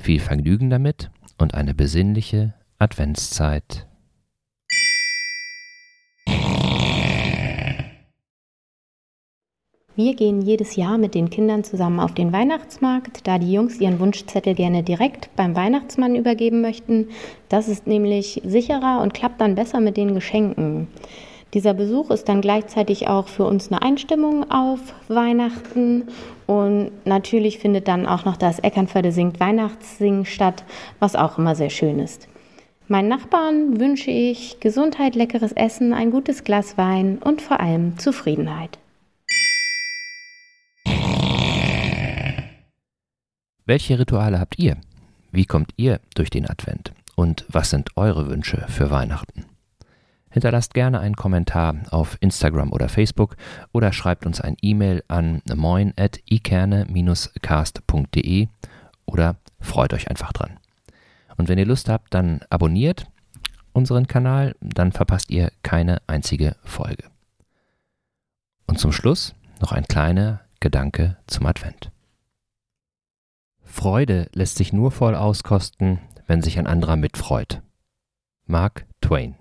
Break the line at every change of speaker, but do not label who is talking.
Viel Vergnügen damit und eine besinnliche Adventszeit.
Wir gehen jedes Jahr mit den Kindern zusammen auf den Weihnachtsmarkt, da die Jungs ihren Wunschzettel gerne direkt beim Weihnachtsmann übergeben möchten. Das ist nämlich sicherer und klappt dann besser mit den Geschenken. Dieser Besuch ist dann gleichzeitig auch für uns eine Einstimmung auf Weihnachten und natürlich findet dann auch noch das Eckernförde singt Weihnachtssingen statt, was auch immer sehr schön ist. Meinen Nachbarn wünsche ich Gesundheit, leckeres Essen, ein gutes Glas Wein und vor allem Zufriedenheit.
Welche Rituale habt ihr? Wie kommt ihr durch den Advent? Und was sind eure Wünsche für Weihnachten? Hinterlasst gerne einen Kommentar auf Instagram oder Facebook oder schreibt uns ein E-Mail an moin.ikerne-cast.de oder freut euch einfach dran. Und wenn ihr Lust habt, dann abonniert unseren Kanal, dann verpasst ihr keine einzige Folge. Und zum Schluss noch ein kleiner Gedanke zum Advent. Freude lässt sich nur voll auskosten, wenn sich ein anderer mitfreut. Mark Twain